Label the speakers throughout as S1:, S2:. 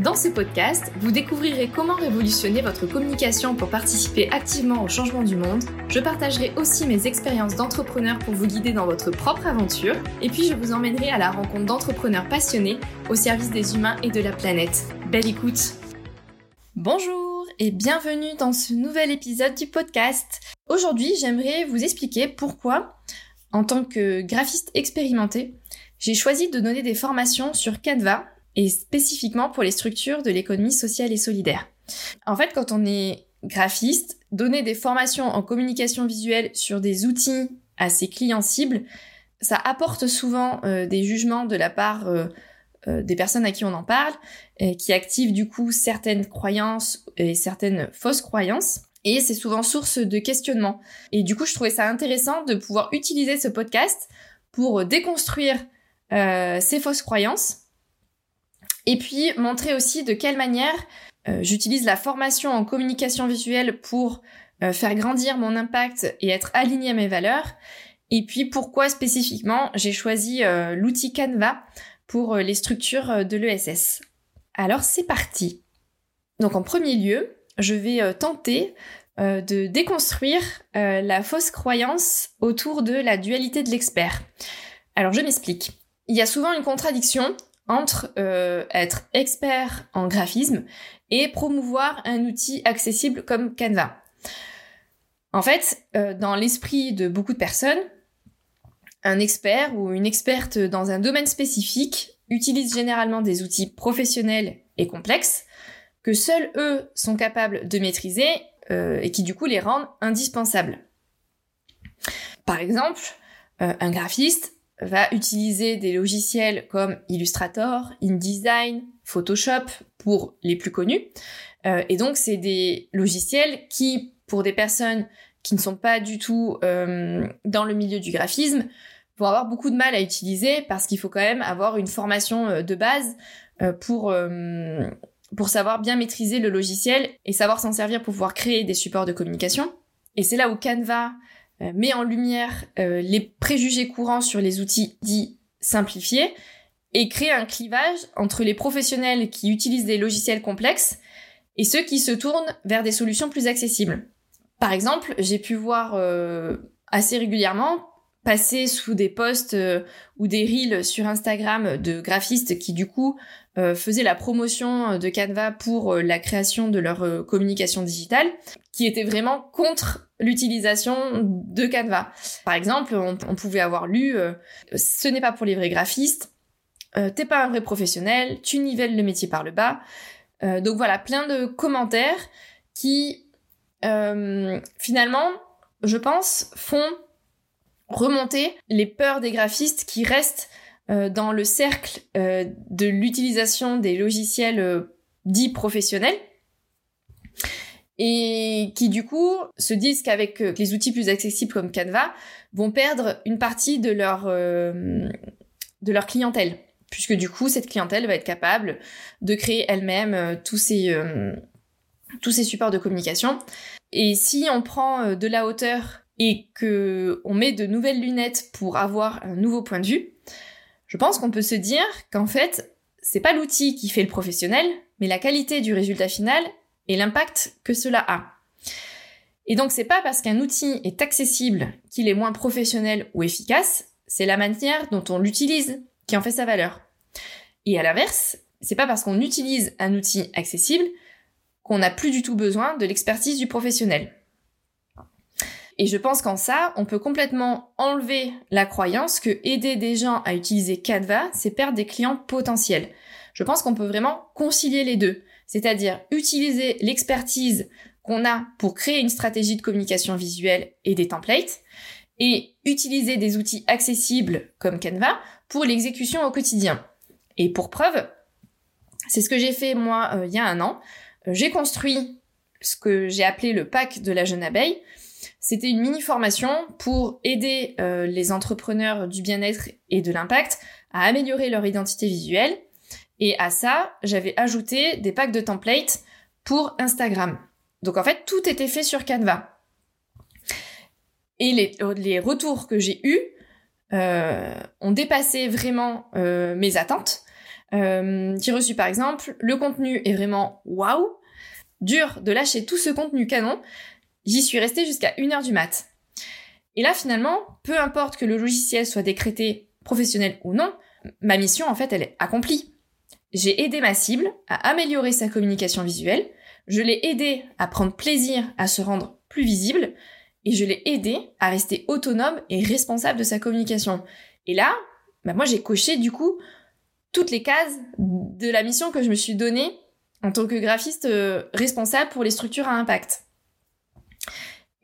S1: Dans ce podcast, vous découvrirez comment révolutionner votre communication pour participer activement au changement du monde. Je partagerai aussi mes expériences d'entrepreneur pour vous guider dans votre propre aventure. Et puis je vous emmènerai à la rencontre d'entrepreneurs passionnés au service des humains et de la planète. Belle écoute Bonjour et bienvenue dans ce nouvel épisode du podcast. Aujourd'hui, j'aimerais vous expliquer pourquoi, en tant que graphiste expérimenté, j'ai choisi de donner des formations sur Canva et spécifiquement pour les structures de l'économie sociale et solidaire. En fait, quand on est graphiste, donner des formations en communication visuelle sur des outils à ses clients cibles, ça apporte souvent euh, des jugements de la part euh, euh, des personnes à qui on en parle, qui activent du coup certaines croyances et certaines fausses croyances. Et c'est souvent source de questionnement. Et du coup, je trouvais ça intéressant de pouvoir utiliser ce podcast pour déconstruire ces fausses croyances et puis montrer aussi de quelle manière euh, j'utilise la formation en communication visuelle pour euh, faire grandir mon impact et être aligné à mes valeurs. Et puis pourquoi spécifiquement j'ai choisi euh, l'outil Canva pour les structures de l'ESS. Alors c'est parti. Donc en premier lieu, je vais tenter de déconstruire la fausse croyance autour de la dualité de l'expert. Alors je m'explique. Il y a souvent une contradiction entre euh, être expert en graphisme et promouvoir un outil accessible comme Canva. En fait, euh, dans l'esprit de beaucoup de personnes, un expert ou une experte dans un domaine spécifique utilise généralement des outils professionnels et complexes que seuls eux sont capables de maîtriser euh, et qui du coup les rendent indispensables. Par exemple, un graphiste va utiliser des logiciels comme Illustrator, InDesign, Photoshop pour les plus connus. Euh, et donc c'est des logiciels qui, pour des personnes qui ne sont pas du tout euh, dans le milieu du graphisme, vont avoir beaucoup de mal à utiliser parce qu'il faut quand même avoir une formation euh, de base pour pour savoir bien maîtriser le logiciel et savoir s'en servir pour pouvoir créer des supports de communication. Et c'est là où Canva euh, met en lumière euh, les préjugés courants sur les outils dits simplifiés et crée un clivage entre les professionnels qui utilisent des logiciels complexes et ceux qui se tournent vers des solutions plus accessibles. Par exemple, j'ai pu voir euh, assez régulièrement passer sous des posts ou des reels sur Instagram de graphistes qui du coup euh, faisaient la promotion de Canva pour euh, la création de leur euh, communication digitale, qui était vraiment contre l'utilisation de Canva. Par exemple, on, pouvait avoir lu ce n'est pas pour les vrais graphistes, t'es pas un vrai professionnel, tu nivelles le métier par le bas. donc voilà, plein de commentaires qui finalement, je pense, font remonter les peurs des graphistes qui restent euh, dans le cercle euh, de l'utilisation des logiciels euh, dits professionnels et qui du coup se disent qu'avec les outils plus accessibles comme Canva vont perdre une partie de leur de leur clientèle. Puisque du coup cette clientèle va être capable de créer elle-même tous ces tous ces supports de communication. Et si on prend de la hauteur et que on met de nouvelles lunettes pour avoir un nouveau point de vue je pense qu'on peut se dire qu'en fait, c'est pas l'outil qui fait le professionnel, mais la qualité du résultat final et l'impact que cela a. Et donc c'est pas parce qu'un outil est accessible qu'il est moins professionnel ou efficace, c'est la manière dont on l'utilise qui en fait sa valeur. Et à l'inverse, c'est pas parce qu'on utilise un outil accessible qu'on n'a plus du tout besoin de l'expertise du professionnel. Et je pense qu'en ça, on peut complètement enlever la croyance que aider des gens à utiliser Canva, c'est perdre des clients potentiels. Je pense qu'on peut vraiment concilier les deux. C'est-à-dire utiliser l'expertise qu'on a pour créer une stratégie de communication visuelle et des templates, et utiliser des outils accessibles comme Canva pour l'exécution au quotidien. Et pour preuve, c'est ce que j'ai fait moi euh, il y a un an. Euh, j'ai construit ce que j'ai appelé le pack de la jeune abeille. C'était une mini formation pour aider euh, les entrepreneurs du bien-être et de l'impact à améliorer leur identité visuelle. Et à ça, j'avais ajouté des packs de templates pour Instagram. Donc en fait, tout était fait sur Canva. Et les, les retours que j'ai eus euh, ont dépassé vraiment euh, mes attentes. Euh, j'ai reçu par exemple, le contenu est vraiment waouh, dur de lâcher tout ce contenu canon. J'y suis restée jusqu'à 1h du mat. Et là finalement, peu importe que le logiciel soit décrété professionnel ou non, ma mission en fait elle est accomplie. J'ai aidé ma cible à améliorer sa communication visuelle, je l'ai aidé à prendre plaisir à se rendre plus visible, et je l'ai aidé à rester autonome et responsable de sa communication. Et là, bah moi j'ai coché du coup toutes les cases de la mission que je me suis donnée en tant que graphiste euh, responsable pour les structures à impact.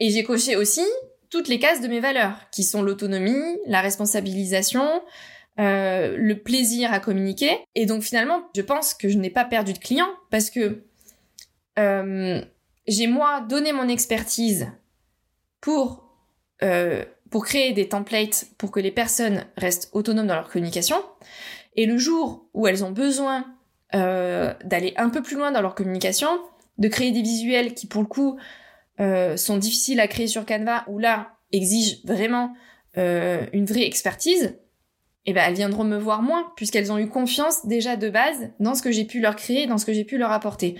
S1: Et j'ai coché aussi toutes les cases de mes valeurs, qui sont l'autonomie, la responsabilisation, euh, le plaisir à communiquer. Et donc finalement, je pense que je n'ai pas perdu de clients parce que euh, j'ai moi donné mon expertise pour, euh, pour créer des templates pour que les personnes restent autonomes dans leur communication. Et le jour où elles ont besoin d'aller un peu plus loin dans leur communication, de créer des visuels qui pour le coup euh, sont difficiles à créer sur Canva, ou là exigent vraiment euh, une vraie expertise, eh ben elles viendront me voir moins puisqu'elles ont eu confiance déjà de base dans ce que j'ai pu leur créer, dans ce que j'ai pu leur apporter.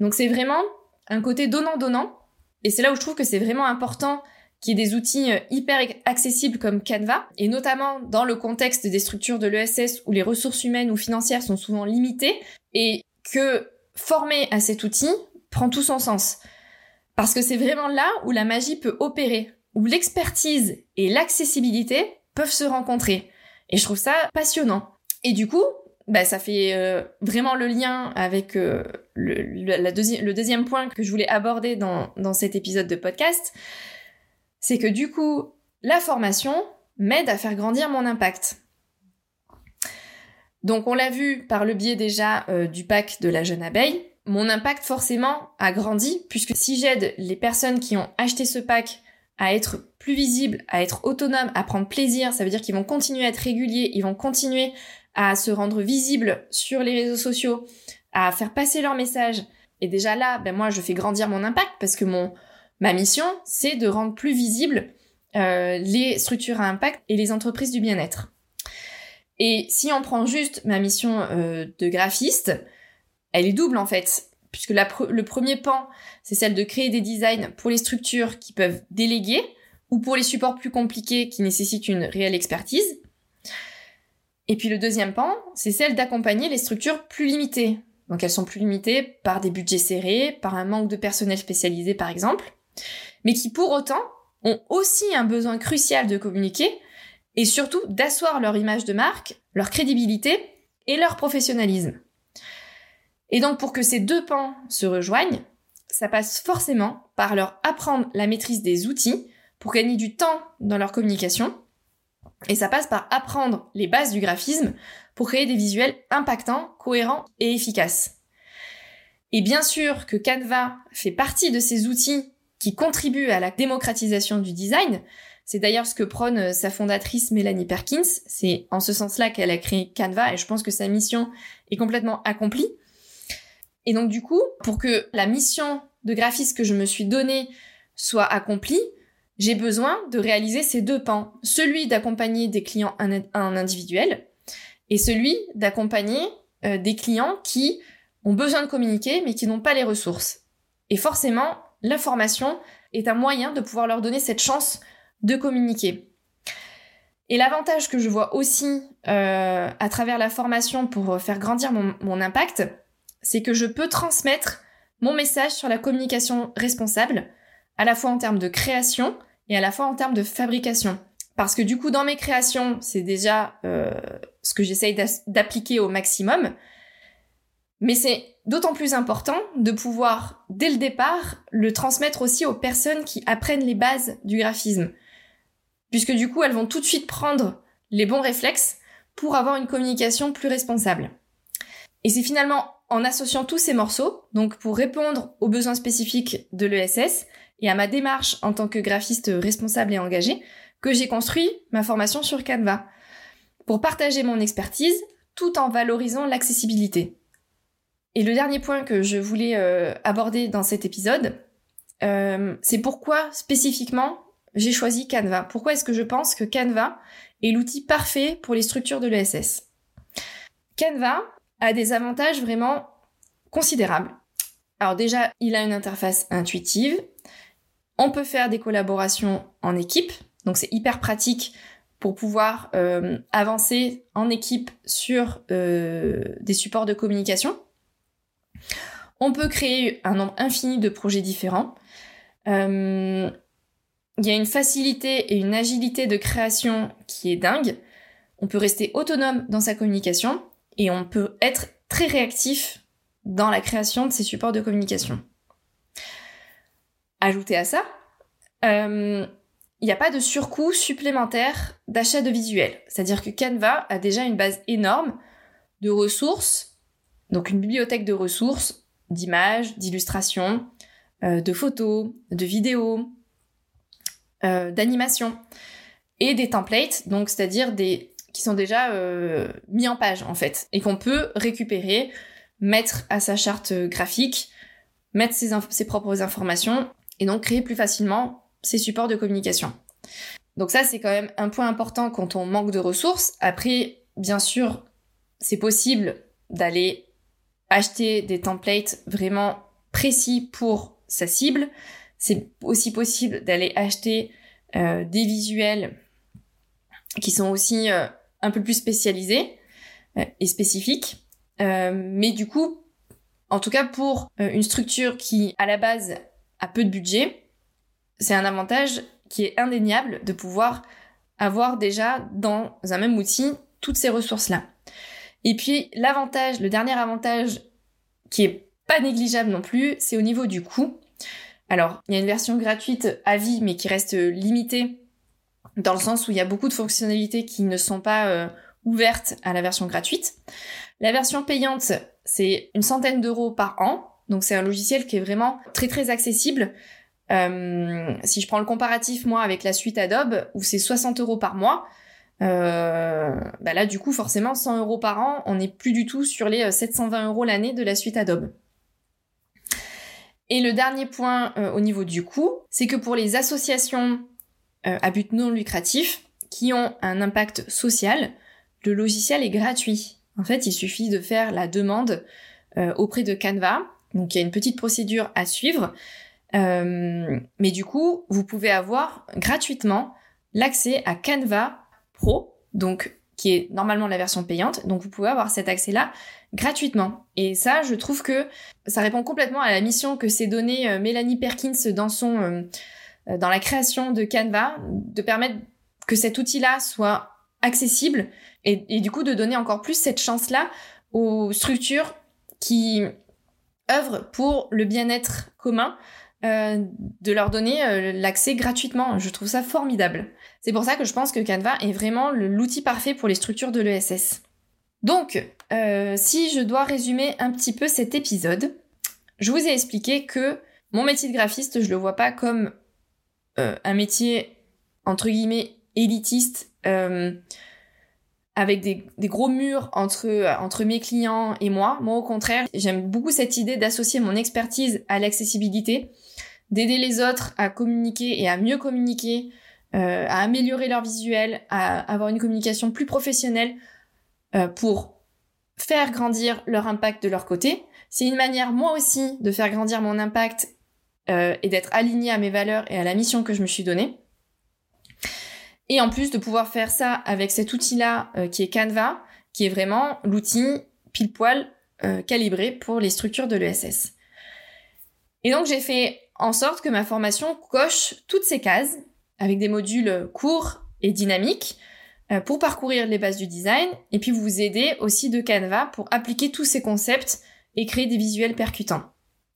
S1: Donc c'est vraiment un côté donnant-donnant et c'est là où je trouve que c'est vraiment important qu'il y ait des outils euh, hyper accessibles comme Canva, et notamment dans le contexte des structures de l'ESS où les ressources humaines ou financières sont souvent limitées, et que former à cet outil prend tout son sens. Parce que c'est vraiment là où la magie peut opérer, où l'expertise et l'accessibilité peuvent se rencontrer. Et je trouve ça passionnant. Et du coup, bah, ça fait euh, vraiment le lien avec euh, le, deuxième point que je voulais aborder dans, dans cet épisode de podcast. C'est que du coup, la formation m'aide à faire grandir mon impact. Donc on l'a vu par le biais déjà euh, du pack de la jeune abeille, mon impact forcément a grandi puisque si j'aide les personnes qui ont acheté ce pack à être plus visibles, à être autonomes, à prendre plaisir, ça veut dire qu'ils vont continuer à être réguliers, ils vont continuer à se rendre visibles sur les réseaux sociaux, à faire passer leur message. Et déjà là, ben moi, je fais grandir mon impact parce que mon ma mission, c'est de rendre plus visibles euh, les structures à impact et les entreprises du bien-être. Et si on prend juste ma mission euh, de graphiste, elle est double en fait, puisque le premier pan, c'est celle de créer des designs pour les structures qui peuvent déléguer ou pour les supports plus compliqués qui nécessitent une réelle expertise. Et puis le deuxième pan, c'est celle d'accompagner les structures plus limitées. Donc elles sont plus limitées par des budgets serrés, par un manque de personnel spécialisé par exemple, mais qui pour autant ont aussi un besoin crucial de communiquer et surtout d'asseoir leur image de marque, leur crédibilité et leur professionnalisme. Et donc pour que ces deux pans se rejoignent, ça passe forcément par leur apprendre la maîtrise des outils pour gagner du temps dans leur communication et ça passe par apprendre les bases du graphisme pour créer des visuels impactants, cohérents et efficaces. Et bien sûr que Canva fait partie de ces outils qui contribuent à la démocratisation du design. C'est d'ailleurs ce que prône sa fondatrice Mélanie Perkins. C'est en ce sens-là qu'elle a créé Canva et je pense que sa mission est complètement accomplie. Et donc du coup, pour que la mission de graphiste que je me suis donnée soit accomplie, j'ai besoin de réaliser ces deux pans. Celui d'accompagner des clients en individuel et celui d'accompagner euh, des clients qui ont besoin de communiquer mais qui n'ont pas les ressources. Et forcément, la formation est un moyen de pouvoir leur donner cette chance de communiquer. Et l'avantage que je vois aussi euh, à travers la formation pour faire grandir mon impact, c'est que je peux transmettre mon message sur la communication responsable à la fois en termes de création et à la fois en termes de fabrication. Parce que du coup, dans mes créations, c'est déjà euh, ce que j'essaye d'appliquer au maximum. Mais c'est d'autant plus important de pouvoir, dès le départ, le transmettre aussi aux personnes qui apprennent les bases du graphisme. Puisque du coup, elles vont tout de suite prendre les bons réflexes pour avoir une communication plus responsable. Et c'est finalement en associant tous ces morceaux, donc pour répondre aux besoins spécifiques de l'ESS et à ma démarche en tant que graphiste responsable et engagé, que j'ai construit ma formation sur Canva pour partager mon expertise tout en valorisant l'accessibilité. Et le dernier point que je voulais euh, aborder dans cet épisode, euh, c'est pourquoi spécifiquement j'ai choisi Canva. Pourquoi est-ce que je pense que Canva est l'outil parfait pour les structures de l'ESS Canva a des avantages vraiment considérables. Alors déjà, il a une interface intuitive. On peut faire des collaborations en équipe, donc c'est hyper pratique pour pouvoir euh, avancer en équipe sur euh, des supports de communication. On peut créer un nombre infini de projets différents. Euh, il y a une facilité et une agilité de création qui est dingue. On peut rester autonome dans sa communication et on peut être très réactif dans la création de ces supports de communication. Ajouté à ça, euh, il n'y a pas de surcoût supplémentaire d'achat de visuels. C'est-à-dire que Canva a déjà une base énorme de ressources, donc une bibliothèque de ressources, d'images, d'illustrations, euh, de photos, de vidéos, euh, d'animations et des templates, donc c'est-à-dire des qui sont déjà euh, mis en page en fait et qu'on peut récupérer, mettre à sa charte graphique, mettre ses, ses propres informations et donc créer plus facilement ces supports de communication. Donc ça, c'est quand même un point important quand on manque de ressources. Après, bien sûr, c'est possible d'aller acheter des templates vraiment précis pour sa cible. C'est aussi possible d'aller acheter euh, des visuels qui sont aussi euh, un peu plus spécialisés euh, et spécifiques. mais du coup, en tout cas pour une structure qui, à la base, a peu de budget, c'est un avantage qui est indéniable de pouvoir avoir déjà dans un même outil toutes ces ressources-là. Et puis l'avantage, le dernier avantage qui est pas négligeable non plus, c'est au niveau du coût. Alors, il y a une version gratuite à vie, mais qui reste limitée dans le sens où il y a beaucoup de fonctionnalités qui ne sont pas euh, ouvertes à la version gratuite. La version payante, c'est une centaine d'euros par an. Donc c'est un logiciel qui est vraiment très très accessible. Euh, si je prends le comparatif, moi, avec la suite Adobe, où c'est 60 euros par mois, euh, bah là, du coup, forcément, 100 euros par an, on n'est plus du tout sur les 720 euh, euros l'année de la suite Adobe. Et le dernier point au niveau du coût, c'est que pour les associations à but non lucratif qui ont un impact social, le logiciel est gratuit. En fait, il suffit de faire la demande auprès de Canva. Donc, il y a une petite procédure à suivre. Euh, mais du coup, vous pouvez avoir gratuitement l'accès à Canva Pro, donc qui est normalement la version payante. Donc vous pouvez avoir cet accès-là gratuitement. Et ça, je trouve que ça répond complètement à la mission que s'est donnée euh, Mélanie Perkins dans son euh, dans la création de Canva, de permettre que cet outil-là soit accessible et, du coup de donner encore plus cette chance-là aux structures qui œuvrent pour le bien-être commun euh, de leur donner euh, l'accès gratuitement. Je trouve ça formidable. C'est pour ça que je pense que Canva est vraiment l'outil parfait pour les structures de l'ESS. Donc, euh, si je dois résumer un petit peu cet épisode, je vous ai expliqué que mon métier de graphiste, je le vois pas comme un métier entre guillemets élitiste avec des, gros murs entre, entre mes clients et moi. Moi, au contraire, j'aime beaucoup cette idée d'associer mon expertise à l'accessibilité d'aider les autres à communiquer et à mieux communiquer, euh, à améliorer leur visuel, à avoir une communication plus professionnelle euh, pour faire grandir leur impact de leur côté. C'est une manière moi aussi de faire grandir mon impact euh, et d'être aligné à mes valeurs et à la mission que je me suis donnée. Et en plus de pouvoir faire ça avec cet outil-là qui est Canva, qui est vraiment l'outil pile poil calibré pour les structures de l'ESS. Et donc j'ai fait en sorte que ma formation coche toutes ces cases avec des modules courts et dynamiques euh, pour parcourir les bases du design et puis vous aider aussi de Canva pour appliquer tous ces concepts et créer des visuels percutants.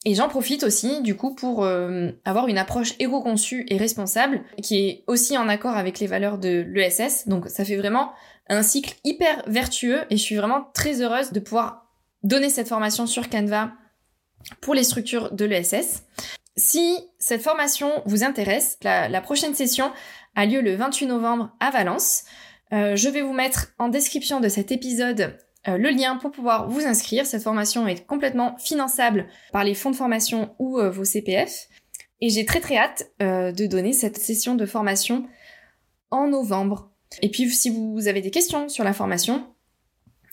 S1: Et j'en profite aussi du coup pour euh, avoir une approche éco-conçue et responsable qui est aussi en accord avec les valeurs de l'ESS. Donc ça fait vraiment un cycle hyper vertueux et je suis vraiment très heureuse de pouvoir donner cette formation sur Canva pour les structures de l'ESS. Si cette formation vous intéresse, la, prochaine session a lieu le 28 novembre à Valence. Euh, je vais vous mettre en description de cet épisode euh, le lien pour pouvoir vous inscrire. Cette formation est complètement finançable par les fonds de formation ou euh, vos CPF. Et j'ai très très hâte de donner cette session de formation en novembre. Et puis si vous avez des questions sur la formation,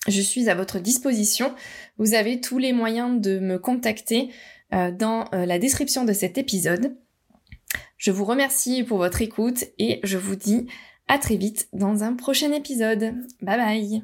S1: je suis à votre disposition. Vous avez tous les moyens de me contacter euh, dans euh, la description de cet épisode. Je vous remercie pour votre écoute et je vous dis à très vite dans un prochain épisode. Bye bye